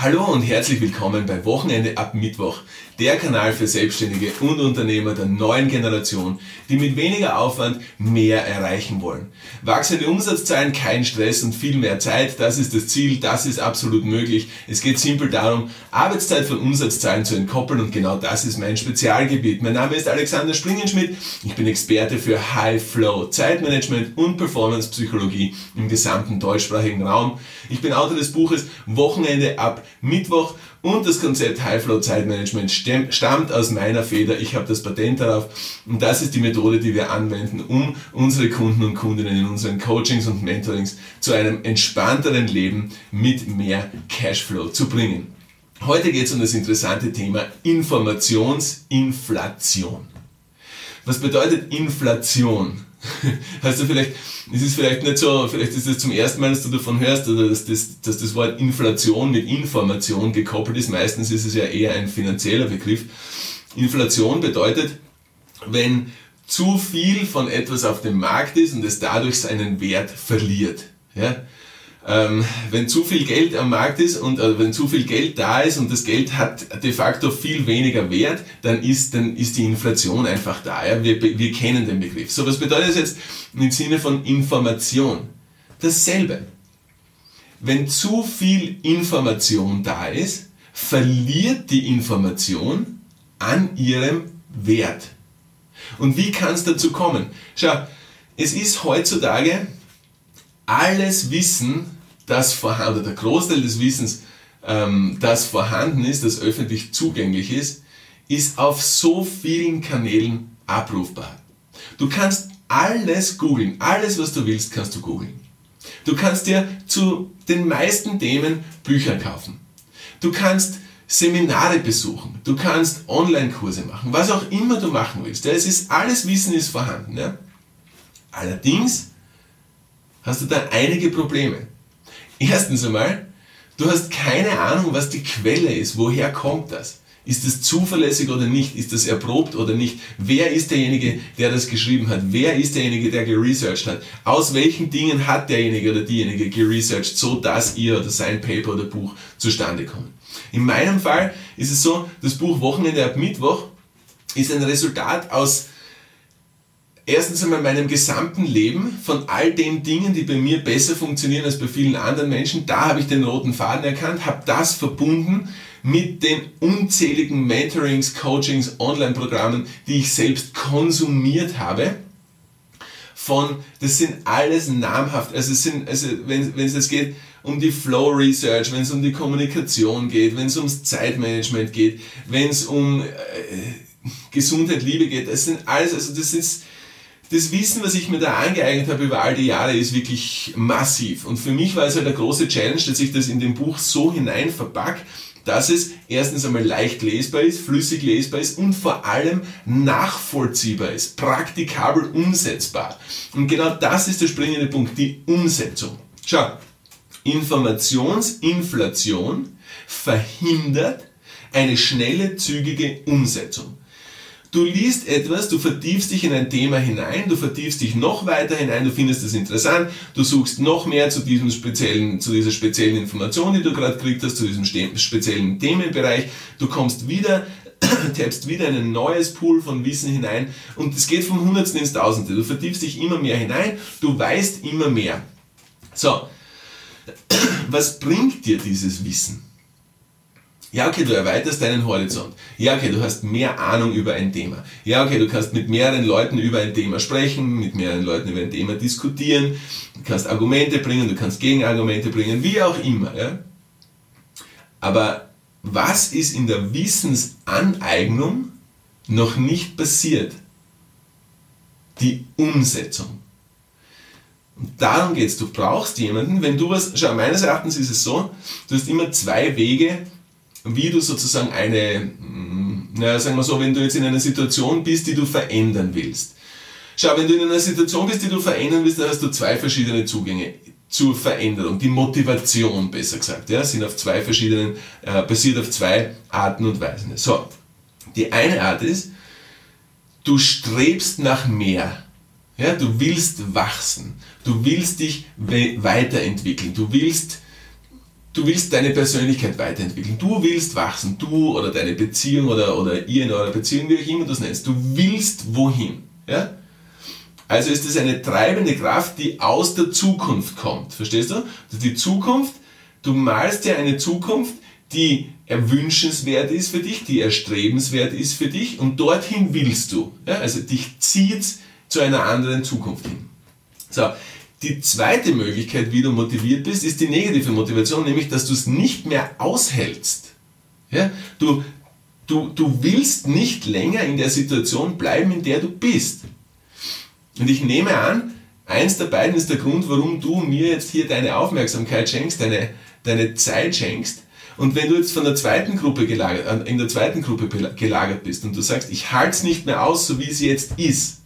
Hallo und herzlich willkommen bei Wochenende ab Mittwoch, der Kanal für Selbstständige und Unternehmer der neuen Generation, die mit weniger Aufwand mehr erreichen wollen. Wachsende Umsatzzahlen, kein Stress und viel mehr Zeit, das ist das Ziel, das ist absolut möglich. Es geht simpel darum, Arbeitszeit von Umsatzzahlen zu entkoppeln und genau das ist mein Spezialgebiet. Mein Name ist Alexander Springenschmidt, ich bin Experte für High Flow, Zeitmanagement und Performance Psychologie im gesamten deutschsprachigen Raum. Ich bin Autor des Buches Wochenende ab Mittwoch und das Konzept High Flow Zeitmanagement stammt aus meiner Feder. Ich habe das Patent darauf und das ist die Methode, die wir anwenden, um unsere Kunden und Kundinnen in unseren Coachings und Mentorings zu einem entspannteren Leben mit mehr Cashflow zu bringen. Heute geht es um das interessante Thema Informationsinflation. Was bedeutet Inflation? Hast du vielleicht, es ist vielleicht nicht so, vielleicht ist es zum ersten Mal, dass du davon hörst, dass das, dass das Wort Inflation mit Information gekoppelt ist. Meistens ist es ja eher ein finanzieller Begriff. Inflation bedeutet, wenn zu viel von etwas auf dem Markt ist und es dadurch seinen Wert verliert. Ja? Ähm, wenn zu viel Geld am Markt ist und äh, wenn zu viel Geld da ist und das Geld hat de facto viel weniger Wert, dann ist, dann ist die Inflation einfach da. Ja? Wir, wir kennen den Begriff. So, was bedeutet das jetzt im Sinne von Information? Dasselbe. Wenn zu viel Information da ist, verliert die Information an ihrem Wert. Und wie kann es dazu kommen? Schau, es ist heutzutage alles Wissen das vorhanden, der Großteil des Wissens, ähm, das vorhanden ist, das öffentlich zugänglich ist, ist auf so vielen Kanälen abrufbar. Du kannst alles googeln, alles was du willst, kannst du googeln. Du kannst dir zu den meisten Themen Bücher kaufen. Du kannst Seminare besuchen, du kannst Online-Kurse machen, was auch immer du machen willst. Ja, es ist, alles Wissen ist vorhanden. Ja? Allerdings hast du da einige Probleme. Erstens einmal, du hast keine Ahnung, was die Quelle ist. Woher kommt das? Ist es zuverlässig oder nicht? Ist das erprobt oder nicht? Wer ist derjenige, der das geschrieben hat? Wer ist derjenige, der geresearched hat? Aus welchen Dingen hat derjenige oder diejenige geresearched, so dass ihr oder sein Paper oder Buch zustande kommt? In meinem Fall ist es so, das Buch Wochenende ab Mittwoch ist ein Resultat aus erstens einmal meinem gesamten Leben von all den Dingen, die bei mir besser funktionieren als bei vielen anderen Menschen, da habe ich den roten Faden erkannt, habe das verbunden mit den unzähligen Mentorings, Coachings, Online-Programmen, die ich selbst konsumiert habe. Von, das sind alles namhaft, also es sind, also wenn, wenn es jetzt geht um die Flow Research, wenn es um die Kommunikation geht, wenn es ums Zeitmanagement geht, wenn es um äh, Gesundheit, Liebe geht, das sind alles, also das ist, das Wissen, was ich mir da angeeignet habe über all die Jahre, ist wirklich massiv. Und für mich war es halt eine große Challenge, dass ich das in dem Buch so hinein verpacke, dass es erstens einmal leicht lesbar ist, flüssig lesbar ist und vor allem nachvollziehbar ist, praktikabel umsetzbar. Und genau das ist der springende Punkt, die Umsetzung. Schau, Informationsinflation verhindert eine schnelle, zügige Umsetzung. Du liest etwas, du vertiefst dich in ein Thema hinein, du vertiefst dich noch weiter hinein, du findest es interessant, du suchst noch mehr zu diesem speziellen, zu dieser speziellen Information, die du gerade gekriegt hast, zu diesem speziellen Themenbereich. Du kommst wieder, tappst wieder in ein neues Pool von Wissen hinein und es geht vom Hundertsten ins Tausende. Du vertiefst dich immer mehr hinein, du weißt immer mehr. So, was bringt dir dieses Wissen? Ja, okay, du erweiterst deinen Horizont. Ja, okay, du hast mehr Ahnung über ein Thema. Ja, okay, du kannst mit mehreren Leuten über ein Thema sprechen, mit mehreren Leuten über ein Thema diskutieren, du kannst Argumente bringen, du kannst Gegenargumente bringen, wie auch immer. Ja? Aber was ist in der Wissensaneignung noch nicht passiert? Die Umsetzung. Und darum geht's. Du brauchst jemanden, wenn du was, schau, meines Erachtens ist es so, du hast immer zwei Wege, wie du sozusagen eine, mm, naja, sagen wir so, wenn du jetzt in einer Situation bist, die du verändern willst. Schau, wenn du in einer Situation bist, die du verändern willst, dann hast du zwei verschiedene Zugänge zur Veränderung. Die Motivation, besser gesagt, ja, sind auf zwei verschiedenen, äh, basiert auf zwei Arten und Weisen. So, die eine Art ist, du strebst nach mehr. Ja, du willst wachsen. Du willst dich weiterentwickeln. Du willst du willst deine Persönlichkeit weiterentwickeln, du willst wachsen, du oder deine Beziehung oder, oder ihr in eurer Beziehung, wie auch immer du es nennst, du willst wohin. Ja? Also ist es eine treibende Kraft, die aus der Zukunft kommt. Verstehst du? Die Zukunft, du malst dir eine Zukunft, die erwünschenswert ist für dich, die erstrebenswert ist für dich und dorthin willst du. Ja? Also dich zieht zu einer anderen Zukunft hin. So, die zweite Möglichkeit, wie du motiviert bist, ist die negative Motivation, nämlich dass du es nicht mehr aushältst. Ja? Du, du, du willst nicht länger in der Situation bleiben, in der du bist. Und ich nehme an, eins der beiden ist der Grund, warum du mir jetzt hier deine Aufmerksamkeit schenkst, deine, deine Zeit schenkst. Und wenn du jetzt von der zweiten Gruppe gelagert, in der zweiten Gruppe gelagert bist und du sagst, ich halte es nicht mehr aus, so wie es jetzt ist,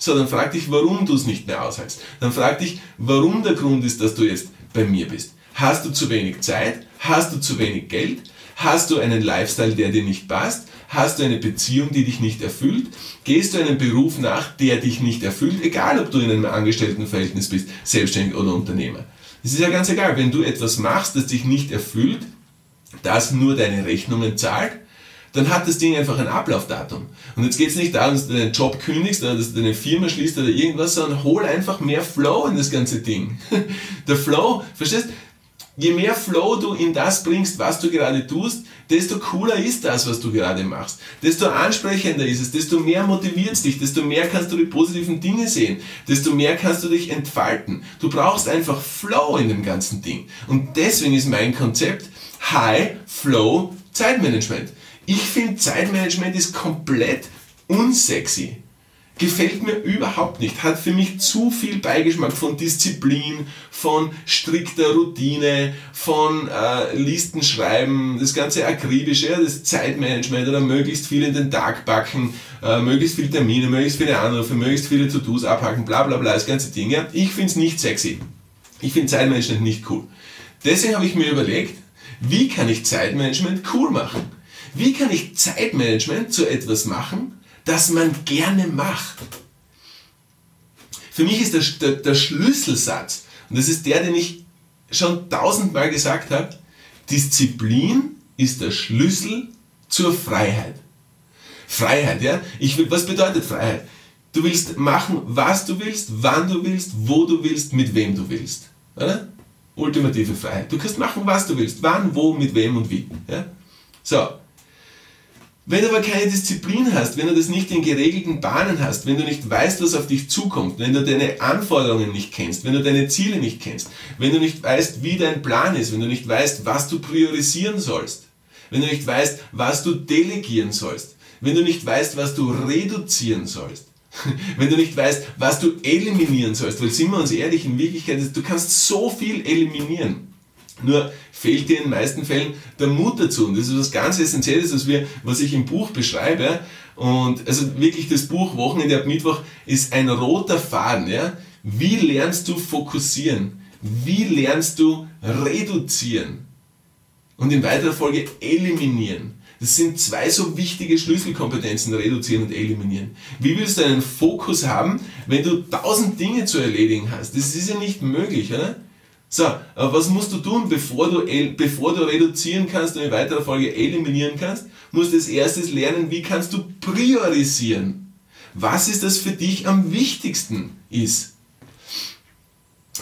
so, dann frag dich, warum du es nicht mehr aushältst. Dann frag dich, warum der Grund ist, dass du jetzt bei mir bist. Hast du zu wenig Zeit? Hast du zu wenig Geld? Hast du einen Lifestyle, der dir nicht passt? Hast du eine Beziehung, die dich nicht erfüllt? Gehst du einem Beruf nach, der dich nicht erfüllt? Egal, ob du in einem Angestelltenverhältnis bist, selbstständig oder Unternehmer. Es ist ja ganz egal, wenn du etwas machst, das dich nicht erfüllt, das nur deine Rechnungen zahlt, dann hat das Ding einfach ein Ablaufdatum. Und jetzt geht es nicht darum, dass du deinen Job kündigst oder dass du deine Firma schließt oder irgendwas, sondern hol einfach mehr Flow in das ganze Ding. Der Flow, verstehst Je mehr Flow du in das bringst, was du gerade tust, desto cooler ist das, was du gerade machst. Desto ansprechender ist es, desto mehr motiviert es dich, desto mehr kannst du die positiven Dinge sehen, desto mehr kannst du dich entfalten. Du brauchst einfach Flow in dem ganzen Ding. Und deswegen ist mein Konzept High Flow Zeitmanagement. Ich finde, Zeitmanagement ist komplett unsexy. Gefällt mir überhaupt nicht. Hat für mich zu viel Beigeschmack von Disziplin, von strikter Routine, von äh, Listen schreiben, das ganze akribische, ja, das Zeitmanagement oder möglichst viel in den Tag backen, äh, möglichst viele Termine, möglichst viele Anrufe, möglichst viele To-Dos abhaken, bla bla bla, das ganze Ding. Ja. Ich finde es nicht sexy. Ich finde Zeitmanagement nicht cool. Deswegen habe ich mir überlegt, wie kann ich Zeitmanagement cool machen? Wie kann ich Zeitmanagement zu etwas machen, das man gerne macht? Für mich ist der, der, der Schlüsselsatz, und das ist der, den ich schon tausendmal gesagt habe, Disziplin ist der Schlüssel zur Freiheit. Freiheit, ja? Ich will, was bedeutet Freiheit? Du willst machen, was du willst, wann du willst, wo du willst, mit wem du willst. Oder? Ultimative Freiheit. Du kannst machen, was du willst, wann, wo, mit wem und wie. Ja? So, wenn du aber keine Disziplin hast, wenn du das nicht in geregelten Bahnen hast, wenn du nicht weißt, was auf dich zukommt, wenn du deine Anforderungen nicht kennst, wenn du deine Ziele nicht kennst, wenn du nicht weißt, wie dein Plan ist, wenn du nicht weißt, was du priorisieren sollst, wenn du nicht weißt, was du delegieren sollst, wenn du nicht weißt, was du reduzieren sollst, wenn du nicht weißt, was du eliminieren sollst, weil sind wir uns ehrlich, in Wirklichkeit, du kannst so viel eliminieren. Nur fehlt dir in den meisten Fällen der Mut dazu. Und das ist was ganz Essentielles, was, wir, was ich im Buch beschreibe. Und also wirklich das Buch Wochenende ab Mittwoch ist ein roter Faden. Ja? Wie lernst du fokussieren? Wie lernst du reduzieren? Und in weiterer Folge eliminieren. Das sind zwei so wichtige Schlüsselkompetenzen, reduzieren und eliminieren. Wie willst du einen Fokus haben, wenn du tausend Dinge zu erledigen hast? Das ist ja nicht möglich, oder? So, aber was musst du tun, bevor du, bevor du reduzieren kannst und in weiterer Folge eliminieren kannst? Musst du als erstes lernen, wie kannst du priorisieren? Was ist das für dich am wichtigsten ist?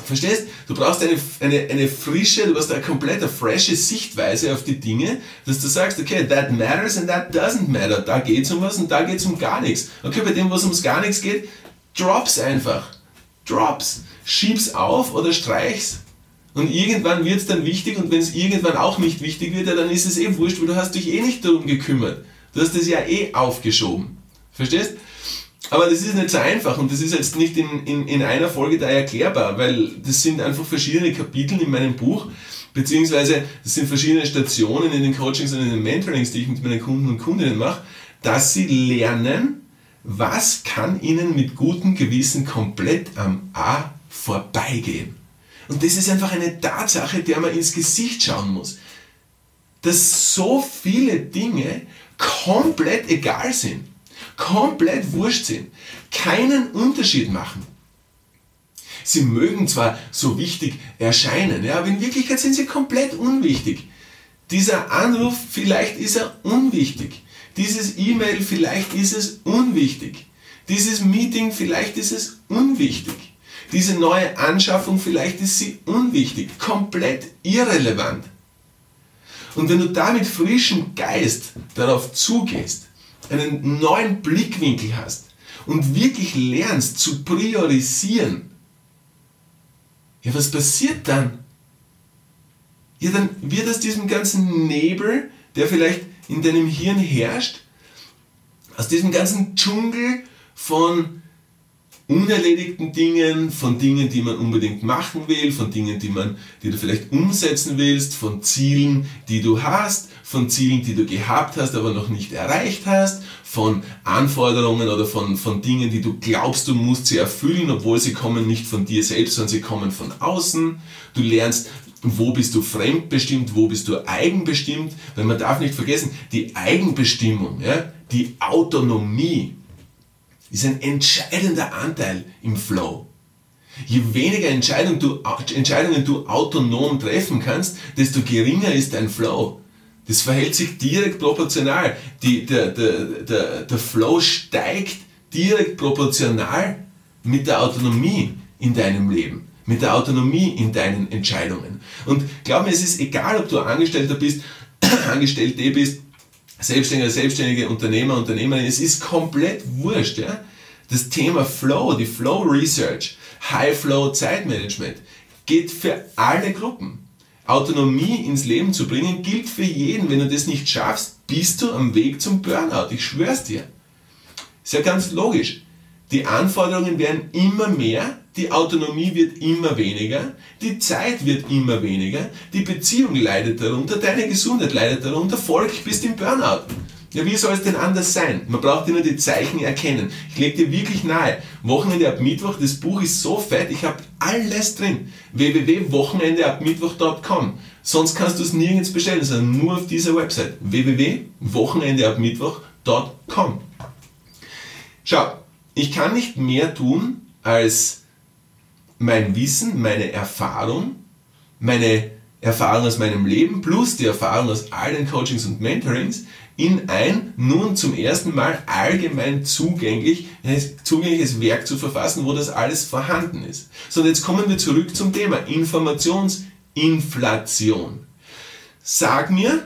Verstehst? Du brauchst eine, eine, eine frische, du brauchst eine komplett frische Sichtweise auf die Dinge, dass du sagst, okay, that matters and that doesn't matter. Da geht es um was und da geht es um gar nichts. Okay, bei dem, was ums gar nichts geht, drops einfach. Drops. Schieb's auf oder streich's. Und irgendwann wird es dann wichtig und wenn es irgendwann auch nicht wichtig wird, ja, dann ist es eh wurscht, weil du hast dich eh nicht darum gekümmert. Du hast es ja eh aufgeschoben. Verstehst? Aber das ist nicht so einfach und das ist jetzt nicht in, in, in einer Folge da erklärbar, weil das sind einfach verschiedene Kapitel in meinem Buch, beziehungsweise das sind verschiedene Stationen in den Coachings und in den Mentorings, die ich mit meinen Kunden und Kundinnen mache, dass sie lernen, was kann ihnen mit gutem Gewissen komplett am A vorbeigehen. Und das ist einfach eine Tatsache, der man ins Gesicht schauen muss. Dass so viele Dinge komplett egal sind, komplett wurscht sind, keinen Unterschied machen. Sie mögen zwar so wichtig erscheinen, ja, aber in Wirklichkeit sind sie komplett unwichtig. Dieser Anruf, vielleicht ist er unwichtig. Dieses E-Mail, vielleicht ist es unwichtig. Dieses Meeting, vielleicht ist es unwichtig. Diese neue Anschaffung, vielleicht ist sie unwichtig, komplett irrelevant. Und wenn du da mit frischem Geist darauf zugehst, einen neuen Blickwinkel hast und wirklich lernst zu priorisieren, ja, was passiert dann? Ja, dann wird aus diesem ganzen Nebel, der vielleicht in deinem Hirn herrscht, aus diesem ganzen Dschungel von unerledigten Dingen, von Dingen, die man unbedingt machen will, von Dingen, die, man, die du vielleicht umsetzen willst, von Zielen, die du hast, von Zielen, die du gehabt hast, aber noch nicht erreicht hast, von Anforderungen oder von, von Dingen, die du glaubst, du musst sie erfüllen, obwohl sie kommen nicht von dir selbst, sondern sie kommen von außen. Du lernst, wo bist du fremdbestimmt, wo bist du eigenbestimmt, weil man darf nicht vergessen, die Eigenbestimmung, ja, die Autonomie, ist ein entscheidender Anteil im Flow. Je weniger Entscheidungen du, Entscheidungen du autonom treffen kannst, desto geringer ist dein Flow. Das verhält sich direkt proportional. Die, der, der, der, der Flow steigt direkt proportional mit der Autonomie in deinem Leben, mit der Autonomie in deinen Entscheidungen. Und glaub mir, es ist egal, ob du Angestellter bist, Angestellte bist, Selbstständiger, Selbstständige, Unternehmer, Unternehmerin, es ist komplett wurscht. Ja? Das Thema Flow, die Flow Research, High Flow Zeitmanagement geht für alle Gruppen. Autonomie ins Leben zu bringen gilt für jeden. Wenn du das nicht schaffst, bist du am Weg zum Burnout. Ich schwör's dir. Ist ja ganz logisch. Die Anforderungen werden immer mehr, die Autonomie wird immer weniger, die Zeit wird immer weniger, die Beziehung leidet darunter, deine Gesundheit leidet darunter, Volk, bist im Burnout. Ja, wie soll es denn anders sein? Man braucht nur die Zeichen erkennen. Ich lege dir wirklich nahe. Wochenende ab Mittwoch, das Buch ist so fett, ich habe alles drin. www.wochenendeabmittwoch.com. Sonst kannst du es nirgends bestellen, sondern nur auf dieser Website. www.wochenendeabmittwoch.com. Schau, ich kann nicht mehr tun, als mein Wissen, meine Erfahrung, meine Erfahrung aus meinem Leben plus die Erfahrung aus allen Coachings und Mentorings in ein nun zum ersten Mal allgemein zugänglich, zugängliches Werk zu verfassen, wo das alles vorhanden ist. So, und jetzt kommen wir zurück zum Thema Informationsinflation. Sag mir,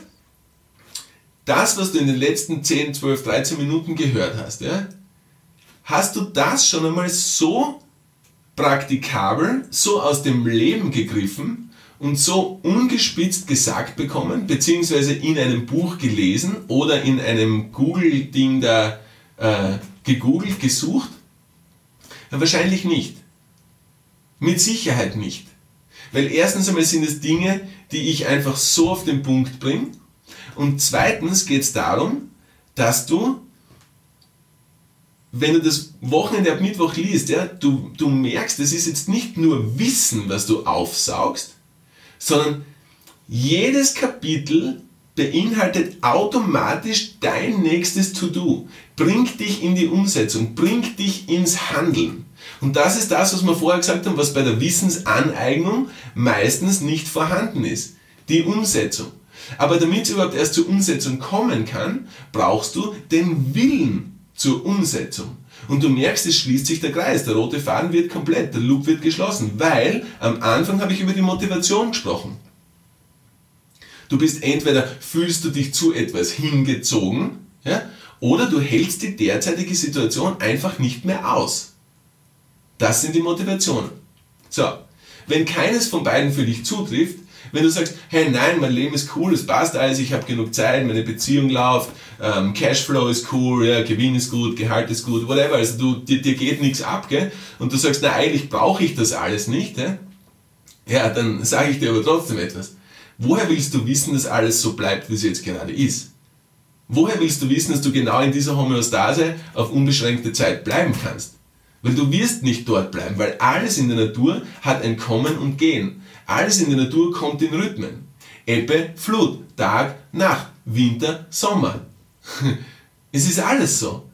das, was du in den letzten 10, 12, 13 Minuten gehört hast, ja, Hast du das schon einmal so praktikabel, so aus dem Leben gegriffen und so ungespitzt gesagt bekommen, beziehungsweise in einem Buch gelesen oder in einem Google-Ding da äh, gegoogelt, gesucht? Ja, wahrscheinlich nicht. Mit Sicherheit nicht. Weil erstens einmal sind es Dinge, die ich einfach so auf den Punkt bringe. Und zweitens geht es darum, dass du wenn du das Wochenende ab Mittwoch liest, ja, du, du merkst, es ist jetzt nicht nur Wissen, was du aufsaugst, sondern jedes Kapitel beinhaltet automatisch dein nächstes To-Do, bringt dich in die Umsetzung, bringt dich ins Handeln. Und das ist das, was wir vorher gesagt haben, was bei der Wissensaneignung meistens nicht vorhanden ist. Die Umsetzung. Aber damit es überhaupt erst zur Umsetzung kommen kann, brauchst du den Willen zur Umsetzung. Und du merkst, es schließt sich der Kreis. Der rote Faden wird komplett, der Loop wird geschlossen, weil am Anfang habe ich über die Motivation gesprochen. Du bist entweder fühlst du dich zu etwas hingezogen, ja, oder du hältst die derzeitige Situation einfach nicht mehr aus. Das sind die Motivationen. So, wenn keines von beiden für dich zutrifft, wenn du sagst, hey nein, mein Leben ist cool, es passt alles, ich habe genug Zeit, meine Beziehung läuft, ähm, Cashflow ist cool, ja, Gewinn ist gut, Gehalt ist gut, whatever, also du, dir, dir geht nichts ab, gell? und du sagst, na eigentlich brauche ich das alles nicht, ja, ja dann sage ich dir aber trotzdem etwas. Woher willst du wissen, dass alles so bleibt, wie es jetzt gerade ist? Woher willst du wissen, dass du genau in dieser Homöostase auf unbeschränkte Zeit bleiben kannst? Weil du wirst nicht dort bleiben, weil alles in der Natur hat ein Kommen und Gehen. Alles in der Natur kommt in Rhythmen. Ebbe, Flut, Tag, Nacht, Winter, Sommer. es ist alles so.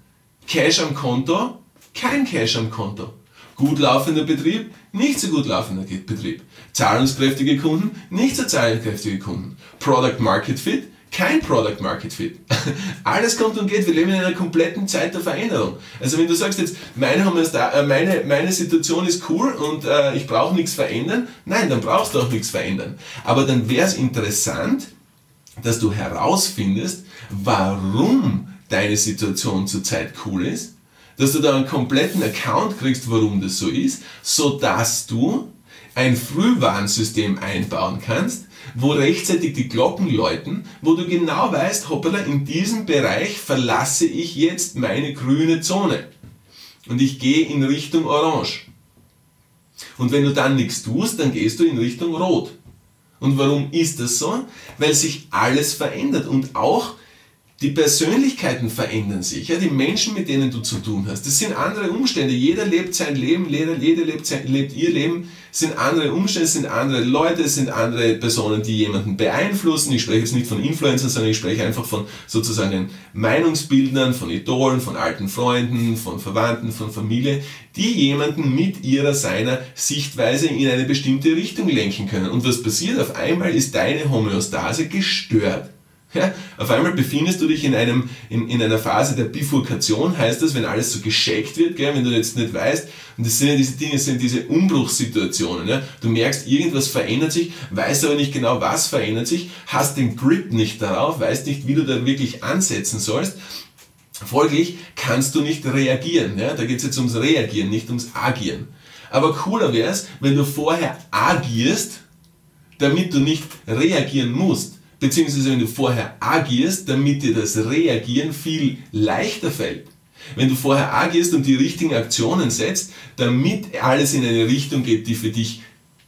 Cash am Konto, kein Cash am Konto. Gut laufender Betrieb, nicht so gut laufender Betrieb. Zahlungskräftige Kunden, nicht so zahlungskräftige Kunden. Product Market Fit, kein Product Market Fit. Alles kommt und geht. Wir leben in einer kompletten Zeit der Veränderung. Also wenn du sagst jetzt, meine, äh, meine, meine Situation ist cool und äh, ich brauche nichts verändern, nein, dann brauchst du auch nichts verändern. Aber dann wäre es interessant, dass du herausfindest, warum deine Situation zurzeit cool ist, dass du da einen kompletten Account kriegst, warum das so ist, so dass du ein Frühwarnsystem einbauen kannst, wo rechtzeitig die Glocken läuten, wo du genau weißt, hoppala, in diesem Bereich verlasse ich jetzt meine grüne Zone und ich gehe in Richtung Orange. Und wenn du dann nichts tust, dann gehst du in Richtung Rot. Und warum ist das so? Weil sich alles verändert und auch die Persönlichkeiten verändern sich, ja, die Menschen, mit denen du zu tun hast. Das sind andere Umstände. Jeder lebt sein Leben, jeder, lebt, sein, lebt ihr Leben. Sind andere Umstände, sind andere Leute, sind andere Personen, die jemanden beeinflussen. Ich spreche jetzt nicht von Influencern, sondern ich spreche einfach von sozusagen Meinungsbildnern, von Idolen, von alten Freunden, von Verwandten, von Familie, die jemanden mit ihrer, seiner Sichtweise in eine bestimmte Richtung lenken können. Und was passiert? Auf einmal ist deine Homöostase gestört. Ja, auf einmal befindest du dich in, einem, in, in einer Phase der Bifurkation, heißt das, wenn alles so gescheckt wird, gell, wenn du jetzt nicht weißt, und das sind ja diese Dinge, das sind diese Umbruchssituationen. Ja. Du merkst, irgendwas verändert sich, weißt aber nicht genau, was verändert sich, hast den Grip nicht darauf, weißt nicht, wie du da wirklich ansetzen sollst. Folglich kannst du nicht reagieren. Ja. Da geht es jetzt ums Reagieren, nicht ums Agieren. Aber cooler wäre es, wenn du vorher agierst, damit du nicht reagieren musst beziehungsweise wenn du vorher agierst, damit dir das Reagieren viel leichter fällt. Wenn du vorher agierst und die richtigen Aktionen setzt, damit alles in eine Richtung geht, die für dich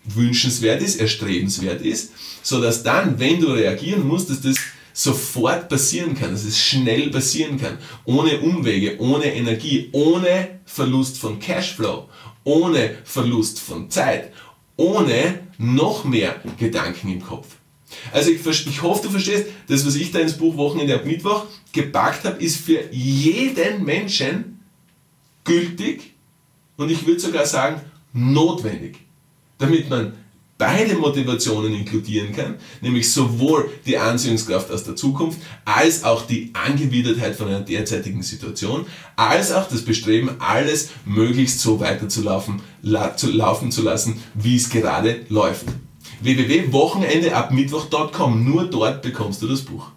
wünschenswert ist, erstrebenswert ist, so dass dann, wenn du reagieren musst, dass das sofort passieren kann, dass es schnell passieren kann, ohne Umwege, ohne Energie, ohne Verlust von Cashflow, ohne Verlust von Zeit, ohne noch mehr Gedanken im Kopf. Also ich, ich hoffe, du verstehst, das, was ich da ins Buch Wochenende ab Mittwoch gepackt habe, ist für jeden Menschen gültig und ich würde sogar sagen notwendig, damit man beide Motivationen inkludieren kann, nämlich sowohl die Anziehungskraft aus der Zukunft als auch die Angewidertheit von einer derzeitigen Situation, als auch das Bestreben, alles möglichst so weiterzulaufen, la, zu laufen zu lassen, wie es gerade läuft www.wochenendeabmittwoch.com. Nur dort bekommst du das Buch.